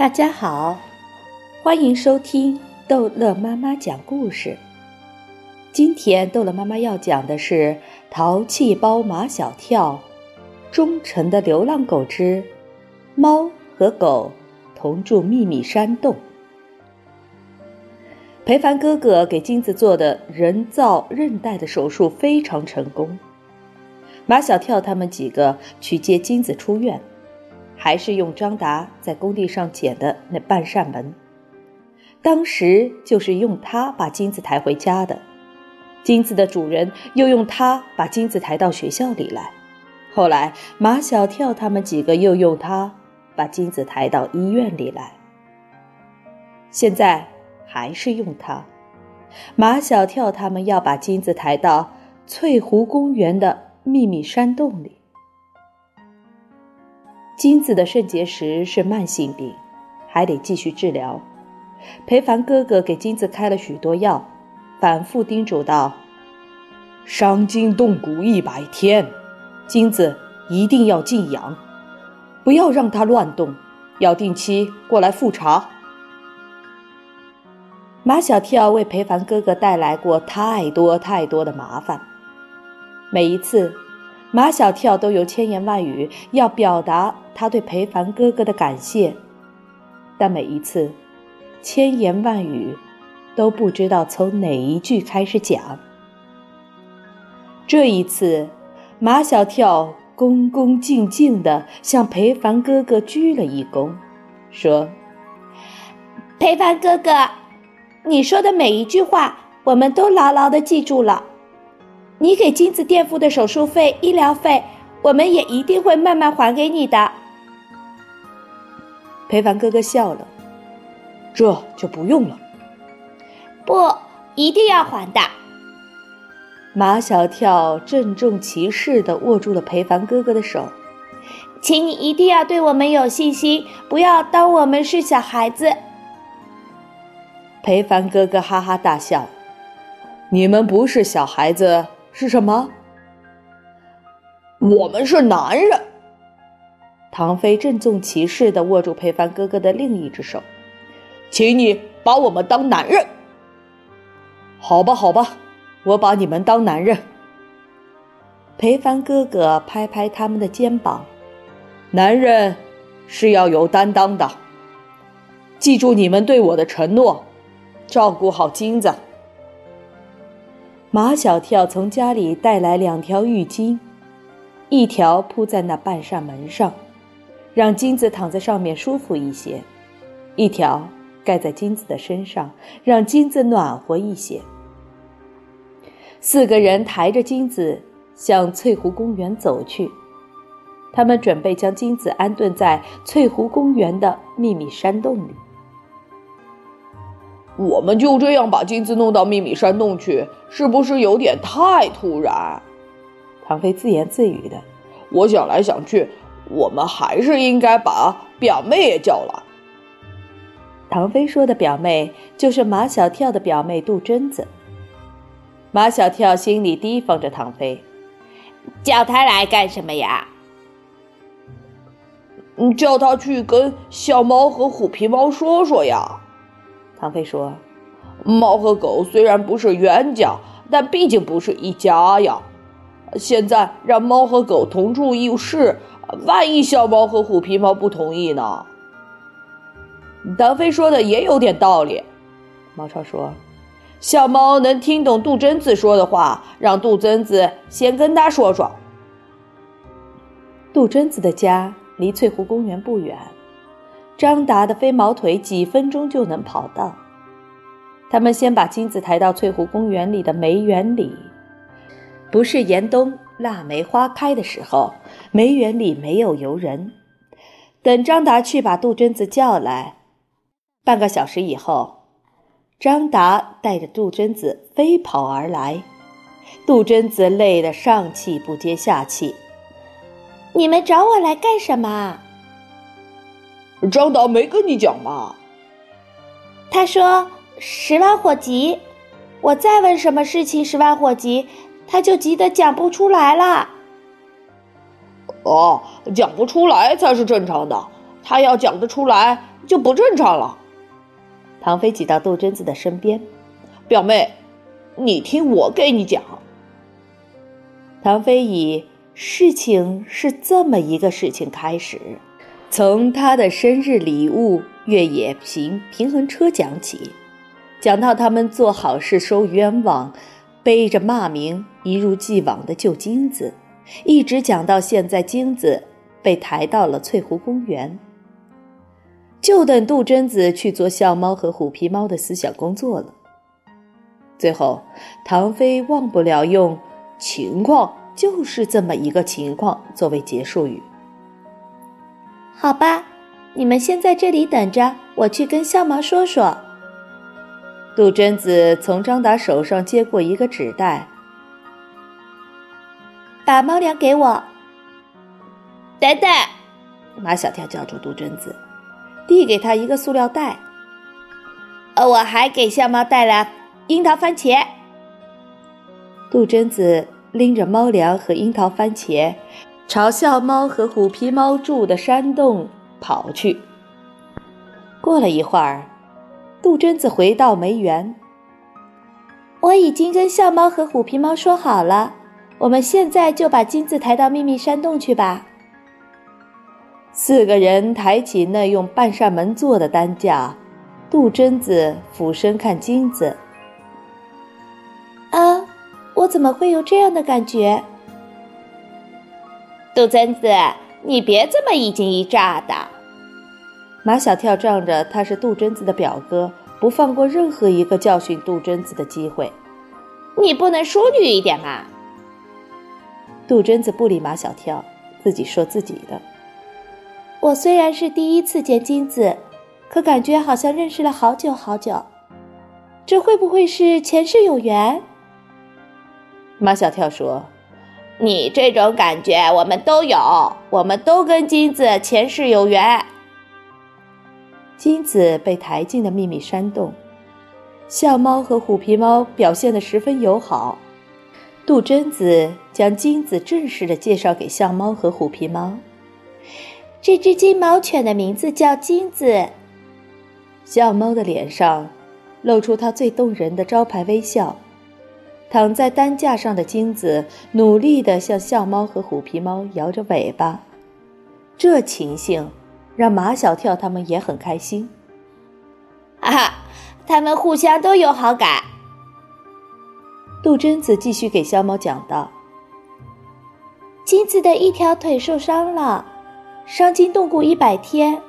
大家好，欢迎收听逗乐妈妈讲故事。今天逗乐妈妈要讲的是《淘气包马小跳》，忠诚的流浪狗之猫和狗同住秘密山洞。裴凡哥哥给金子做的人造韧带的手术非常成功。马小跳他们几个去接金子出院。还是用张达在工地上捡的那半扇门，当时就是用它把金子抬回家的。金子的主人又用它把金子抬到学校里来。后来马小跳他们几个又用它把金子抬到医院里来。现在还是用它，马小跳他们要把金子抬到翠湖公园的秘密山洞里。金子的肾结石是慢性病，还得继续治疗。裴凡哥哥给金子开了许多药，反复叮嘱道：“伤筋动骨一百天，金子一定要静养，不要让他乱动，要定期过来复查。”马小跳为裴凡哥哥带来过太多太多的麻烦，每一次。马小跳都有千言万语要表达他对裴凡哥哥的感谢，但每一次，千言万语都不知道从哪一句开始讲。这一次，马小跳恭恭敬敬地向裴凡哥哥鞠了一躬，说：“裴凡哥哥，你说的每一句话，我们都牢牢地记住了。”你给金子垫付的手术费、医疗费，我们也一定会慢慢还给你的。裴凡哥哥笑了，这就不用了。不，一定要还的。马小跳郑重其事地握住了裴凡哥哥的手，请你一定要对我们有信心，不要当我们是小孩子。裴凡哥哥哈哈大笑：“你们不是小孩子。”是什么？我们是男人。唐飞郑重其事的握住裴凡哥哥的另一只手，请你把我们当男人。好吧，好吧，我把你们当男人。裴凡哥哥拍拍他们的肩膀，男人是要有担当的。记住你们对我的承诺，照顾好金子。马小跳从家里带来两条浴巾，一条铺在那半扇门上，让金子躺在上面舒服一些；一条盖在金子的身上，让金子暖和一些。四个人抬着金子向翠湖公园走去，他们准备将金子安顿在翠湖公园的秘密山洞里。我们就这样把金子弄到秘密山洞去，是不是有点太突然？唐飞自言自语的。我想来想去，我们还是应该把表妹也叫来。唐飞说的表妹就是马小跳的表妹杜真子。马小跳心里提防着唐飞，叫他来干什么呀？嗯，叫他去跟小猫和虎皮猫说说呀。唐飞说：“猫和狗虽然不是冤家，但毕竟不是一家呀。现在让猫和狗同住一室，万一小猫和虎皮猫不同意呢？”唐飞说的也有点道理。毛超说：“小猫能听懂杜真子说的话，让杜真子先跟他说说。”杜真子的家离翠湖公园不远。张达的飞毛腿几分钟就能跑到。他们先把金子抬到翠湖公园里的梅园里。不是严冬腊梅花开的时候，梅园里没有游人。等张达去把杜鹃子叫来。半个小时以后，张达带着杜鹃子飞跑而来。杜鹃子累得上气不接下气。你们找我来干什么？张达没跟你讲吧？他说十万火急，我再问什么事情十万火急，他就急得讲不出来了。哦，讲不出来才是正常的。他要讲得出来，就不正常了。唐飞挤到杜真子的身边，表妹，你听我给你讲。唐飞以事情是这么一个事情开始，从他的生日礼物越野平平衡车讲起，讲到他们做好事收冤枉，背着骂名一如既往的救金子，一直讲到现在金子被抬到了翠湖公园。就等杜真子去做笑猫和虎皮猫的思想工作了。最后，唐飞忘不了用“情况就是这么一个情况”作为结束语。好吧，你们先在这里等着，我去跟笑猫说说。杜真子从张达手上接过一个纸袋，把猫粮给我。等等，马小跳叫住杜真子。递给他一个塑料袋，呃，我还给笑猫带了樱桃番茄。杜真子拎着猫粮和樱桃番茄，朝笑猫和虎皮猫住的山洞跑去。过了一会儿，杜真子回到梅园。我已经跟笑猫和虎皮猫说好了，我们现在就把金子抬到秘密山洞去吧。四个人抬起那用半扇门做的担架，杜真子俯身看金子。啊，我怎么会有这样的感觉？杜真子，你别这么一惊一乍的。马小跳仗着他是杜真子的表哥，不放过任何一个教训杜真子的机会。你不能淑女一点吗？杜真子不理马小跳，自己说自己的。我虽然是第一次见金子，可感觉好像认识了好久好久。这会不会是前世有缘？马小跳说：“你这种感觉我们都有，我们都跟金子前世有缘。”金子被抬进了秘密山洞，笑猫和虎皮猫表现得十分友好。杜真子将金子正式的介绍给笑猫和虎皮猫。这只金毛犬的名字叫金子。象猫的脸上露出它最动人的招牌微笑。躺在担架上的金子努力地向笑猫和虎皮猫摇着尾巴，这情形让马小跳他们也很开心。哈哈，他们互相都有好感。杜真子继续给小猫讲道：“金子的一条腿受伤了。”伤筋动骨一百天，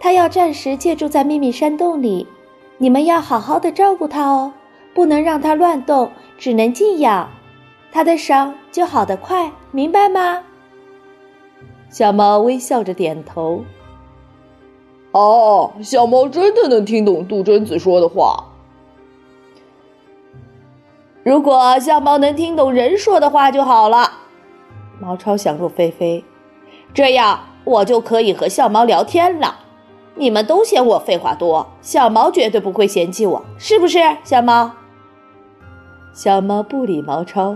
他要暂时借住在秘密山洞里，你们要好好的照顾他哦，不能让他乱动，只能静养，他的伤就好得快，明白吗？小猫微笑着点头。哦，小猫真的能听懂杜真子说的话。如果小猫能听懂人说的话就好了。毛超想入非非，这样。我就可以和小猫聊天了，你们都嫌我废话多，小毛绝对不会嫌弃我，是不是？小猫，小猫不理毛超，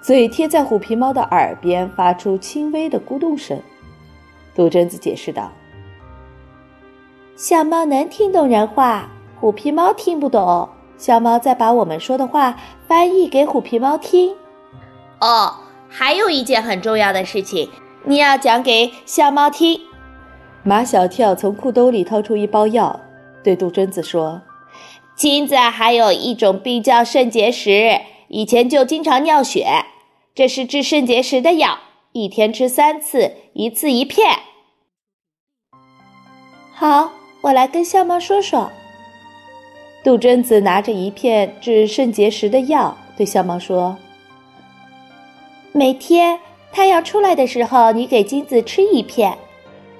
嘴贴在虎皮猫的耳边，发出轻微的咕咚声。杜真子解释道：“小猫能听懂人话，虎皮猫听不懂。小猫再把我们说的话翻译给虎皮猫听。哦，还有一件很重要的事情。”你要讲给小猫听。马小跳从裤兜里掏出一包药，对杜真子说：“金子还有一种病叫肾结石，以前就经常尿血，这是治肾结石的药，一天吃三次，一次一片。”好，我来跟小猫说说。杜真子拿着一片治肾结石的药，对小猫说：“每天。”太阳出来的时候，你给金子吃一片；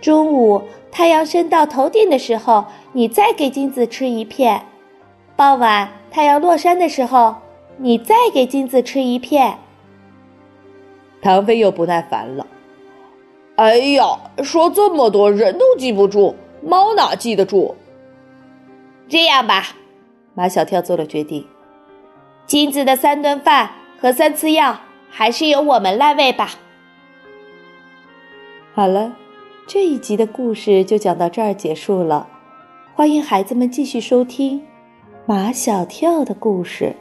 中午太阳升到头顶的时候，你再给金子吃一片；傍晚太阳落山的时候，你再给金子吃一片。唐飞又不耐烦了：“哎呀，说这么多人都记不住，猫哪记得住？这样吧，马小跳做了决定：金子的三顿饭和三次药。”还是由我们来喂吧。好了，这一集的故事就讲到这儿结束了。欢迎孩子们继续收听马小跳的故事。